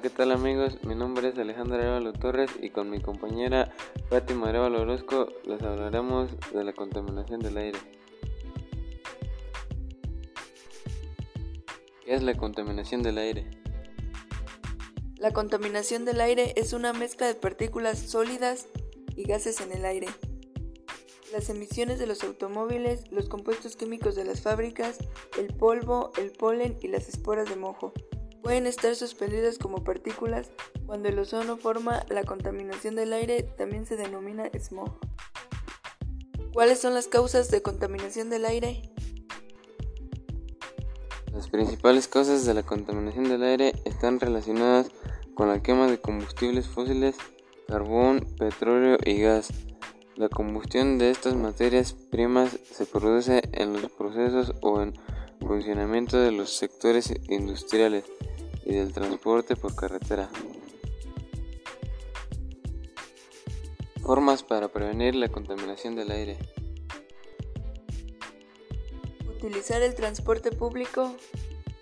¿qué tal amigos? Mi nombre es Alejandro Arevalo Torres y con mi compañera Fátima Arevalo Orozco les hablaremos de la contaminación del aire. ¿Qué es la contaminación del aire? La contaminación del aire es una mezcla de partículas sólidas y gases en el aire. Las emisiones de los automóviles, los compuestos químicos de las fábricas, el polvo, el polen y las esporas de mojo pueden estar suspendidas como partículas. Cuando el ozono forma la contaminación del aire, también se denomina smog. ¿Cuáles son las causas de contaminación del aire? Las principales causas de la contaminación del aire están relacionadas con la quema de combustibles fósiles, carbón, petróleo y gas. La combustión de estas materias primas se produce en los procesos o en funcionamiento de los sectores industriales y del transporte por carretera. Formas para prevenir la contaminación del aire. Utilizar el transporte público,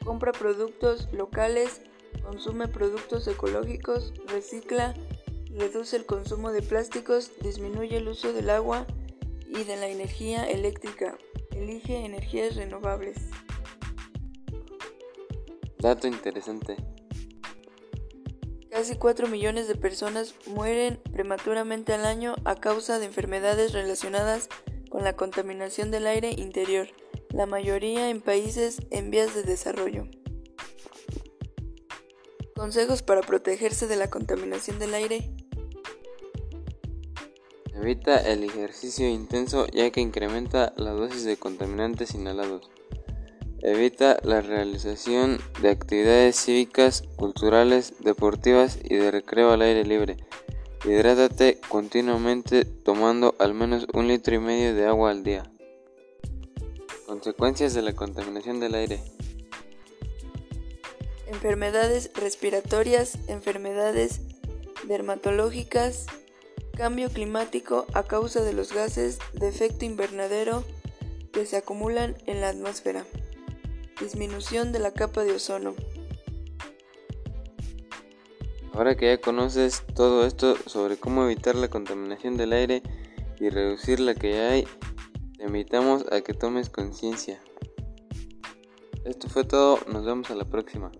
compra productos locales, consume productos ecológicos, recicla, reduce el consumo de plásticos, disminuye el uso del agua y de la energía eléctrica, elige energías renovables. Dato interesante. Casi 4 millones de personas mueren prematuramente al año a causa de enfermedades relacionadas con la contaminación del aire interior, la mayoría en países en vías de desarrollo. Consejos para protegerse de la contaminación del aire. Evita el ejercicio intenso ya que incrementa la dosis de contaminantes inhalados. Evita la realización de actividades cívicas, culturales, deportivas y de recreo al aire libre. Hidrátate continuamente tomando al menos un litro y medio de agua al día. Consecuencias de la contaminación del aire. Enfermedades respiratorias, enfermedades dermatológicas, cambio climático a causa de los gases de efecto invernadero que se acumulan en la atmósfera disminución de la capa de ozono. Ahora que ya conoces todo esto sobre cómo evitar la contaminación del aire y reducir la que hay, te invitamos a que tomes conciencia. Esto fue todo, nos vemos a la próxima.